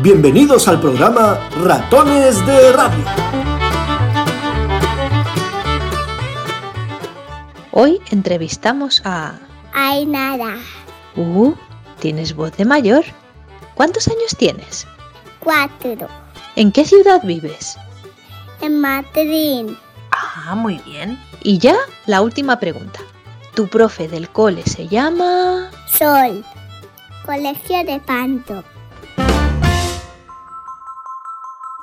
Bienvenidos al programa Ratones de Radio. Hoy entrevistamos a... Ainara, Uh, tienes voz de mayor. ¿Cuántos años tienes? cuatro. ¿En qué ciudad vives? En Madrid, Ah, muy bien. Y ya la última pregunta. ¿Tu profe del cole se llama... Sol. Colegio de Panto.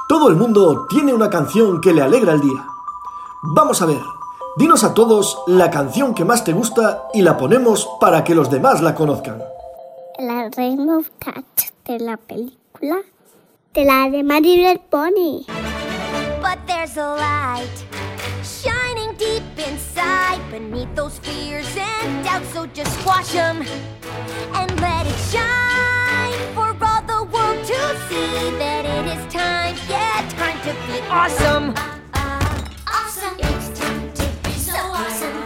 Todo el mundo tiene una canción que le alegra el día. Vamos a ver, dinos a todos la canción que más te gusta y la ponemos para que los demás la conozcan. La Rainbow Touch de la película. De la de Little Pony. But there's a light inside beneath those fears and doubts. So just squash them and let it shine for all the world to see that it is time, yeah, time to be awesome. Awesome. It's time to be so awesome.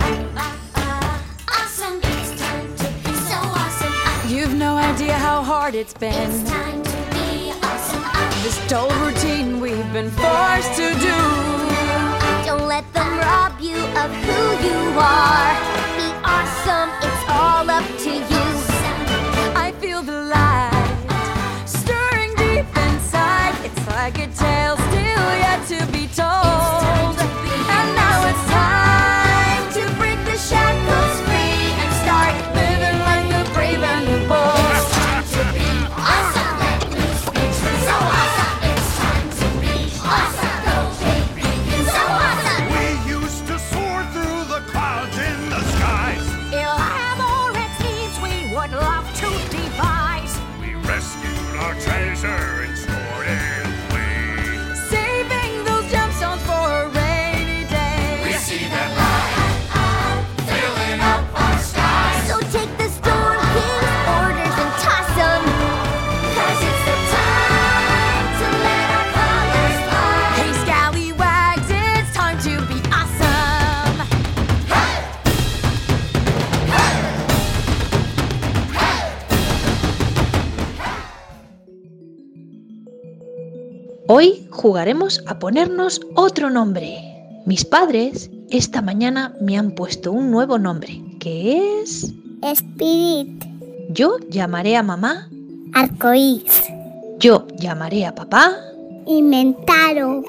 Awesome. It's time to be so awesome. You've no idea how hard it's been. It's time to be awesome. This dull routine we've been forced to do. You of who you are. Be awesome, it's all up to you. I feel the light stirring deep inside. It's like a would love to devise. We rescued our treasure Hoy jugaremos a ponernos otro nombre. Mis padres esta mañana me han puesto un nuevo nombre, que es... Spirit. Yo llamaré a mamá, Arcoíris. yo llamaré a papá. Inventaron.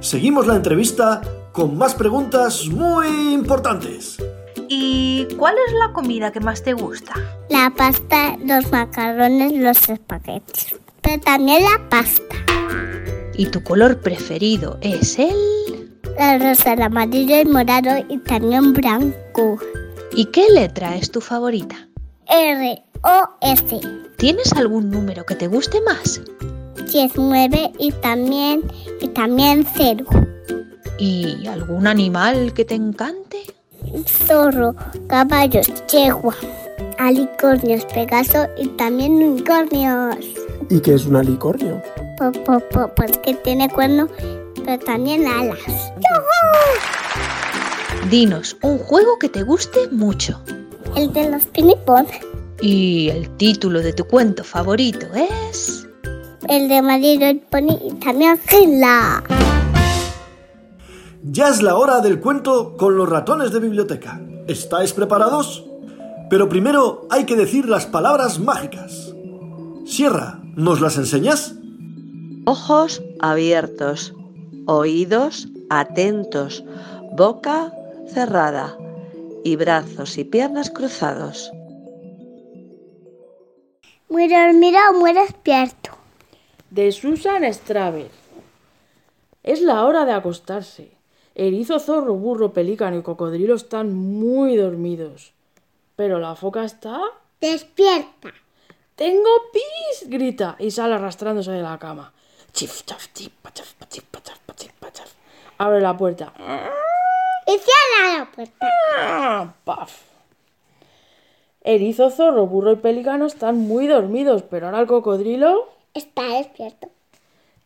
Seguimos la entrevista con más preguntas muy importantes. ¿Y cuál es la comida que más te gusta? La pasta, los macarrones, los espaguetis. También la pasta. ¿Y tu color preferido es el...? La rosa, el amarillo, el morado y también blanco. ¿Y qué letra es tu favorita? R, O, S. ¿Tienes algún número que te guste más? 19 y también, y también cero. ¿Y algún animal que te encante? Zorro, caballos, yegua, alicornios, pegaso y también unicornios. ¿Y qué es un alicornio? Po, po, po, pues que tiene cuerno, pero también alas. Dinos un juego que te guste mucho. El de los pinipón, Y el título de tu cuento favorito es... el de amarillo el pony y también Gila. Ya es la hora del cuento con los ratones de biblioteca. ¿Estáis preparados? Pero primero hay que decir las palabras mágicas. Sierra, ¿nos las enseñas? Ojos abiertos, oídos atentos, boca cerrada y brazos y piernas cruzados. Muy dormido o muy despierto. de Susan Straver. Es la hora de acostarse. Erizo, zorro, burro, pelícano y cocodrilo están muy dormidos. Pero la foca está... Despierta. ¡Tengo pis! grita y sale arrastrándose de la cama. Chif, chaf, chip, pachaf, pachif, pachaf, pachif, pachaf. Abre la puerta. Y cierra la puerta. ¡Ah! ¡Paf! Erizo, zorro, burro y pelícano están muy dormidos, pero ahora el cocodrilo... Está despierto.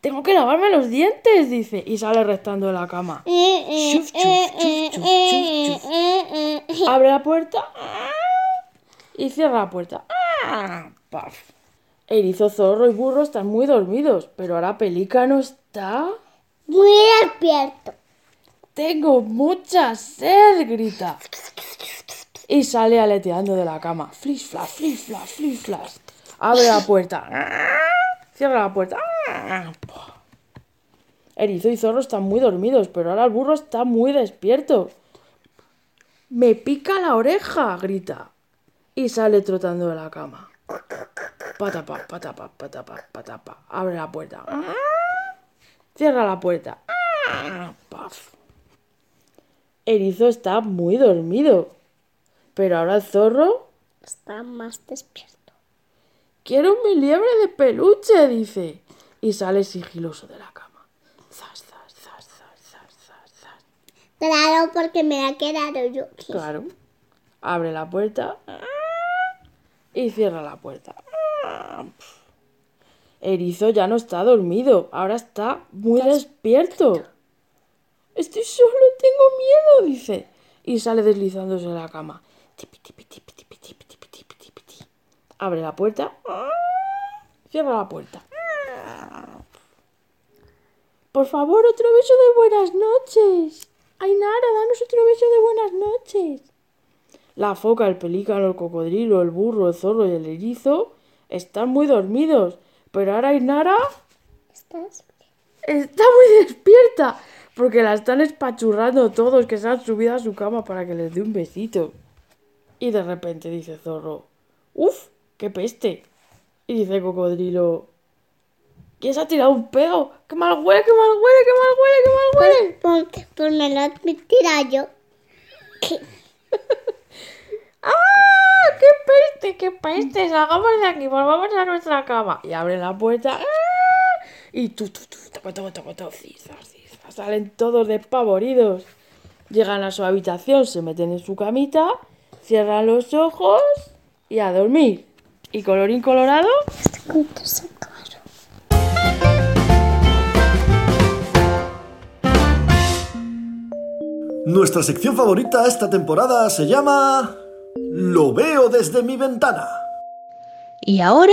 Tengo que lavarme los dientes, dice, y sale restando de la cama. Chuf, chuf, chuf, chuf, chuf, chuf. Abre la puerta y cierra la puerta. ¡Paf! Erizo, zorro y burro están muy dormidos, pero ahora pelícano está... Muy despierto. Tengo mucha sed, grita. Y sale aleteando de la cama. Flish, flash, flish, flash, flish, flash. Abre la puerta. Cierra la puerta. Erizo y zorro están muy dormidos, pero ahora el burro está muy despierto. Me pica la oreja, grita. Y sale trotando de la cama. Patapa, patapa, patapa, patapa. Abre la puerta. Cierra la puerta. Paf. Erizo está muy dormido. Pero ahora el zorro. Está más despierto. Quiero mi liebre de peluche, dice. Y sale sigiloso de la cama. Zas, zas, zas, zas, zas, zas, zas. Claro, porque me ha quedado yo. Claro. Abre la puerta y cierra la puerta. Erizo ya no está dormido, ahora está muy despierto. Estoy solo, tengo miedo, dice. Y sale deslizándose de la cama. Abre la puerta. Cierra la puerta. Por favor, otro beso de buenas noches. Ainara, danos otro beso de buenas noches. La foca, el pelícano, el cocodrilo, el burro, el zorro y el erizo están muy dormidos. Pero ahora ¿Estás? está muy despierta. Porque la están espachurrando todos que se han subido a su cama para que les dé un besito. Y de repente dice Zorro, ¡Uf! ¡Qué peste! Y dice Cocodrilo, ¿quién se ha tirado un pedo? ¡Qué mal huele, qué mal huele, qué mal huele, qué mal huele! Pues, pues me lo he tirado yo. ¡Ah! ¡Qué peste, qué peste! Salgamos de aquí, volvamos a nuestra cama. Y abre la puerta. ¡ah! Y tú, tú, tú, toco, toco, toco, toco, cisas, cisas. Salen todos despavoridos. Llegan a su habitación, se meten en su camita, cierran los ojos y a dormir. Y colorín colorado, Nuestra sección favorita esta temporada se llama Lo veo desde mi ventana. Y ahora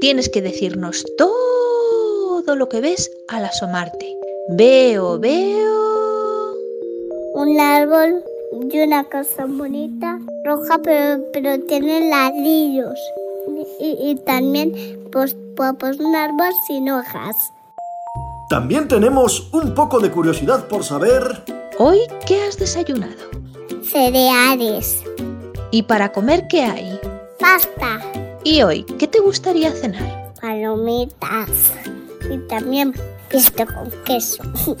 tienes que decirnos todo lo que ves al asomarte. Veo, veo. Un árbol y una casa bonita, roja, pero, pero tiene ladrillos. Y, y también, pues, pues, pues un árbol sin hojas. También tenemos un poco de curiosidad por saber Hoy, ¿qué has desayunado? Cereales, ¿Y para comer qué hay? pasta, ¿Y hoy, qué te gustaría cenar? palomitas y también esto con queso.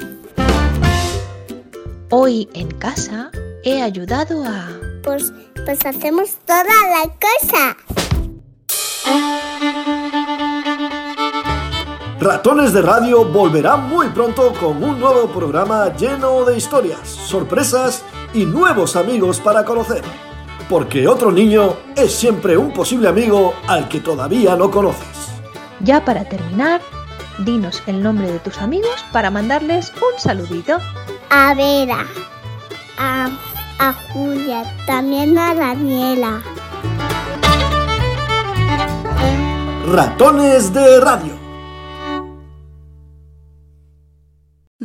Hoy en casa he ayudado a... Pues, pues hacemos toda la cosa. Ratones de Radio volverá muy pronto con un nuevo programa lleno de historias, sorpresas y nuevos amigos para conocer. Porque otro niño es siempre un posible amigo al que todavía no conoces. Ya para terminar, dinos el nombre de tus amigos para mandarles un saludito. A Vera, a, a Julia, también a Daniela. Ratones de Radio.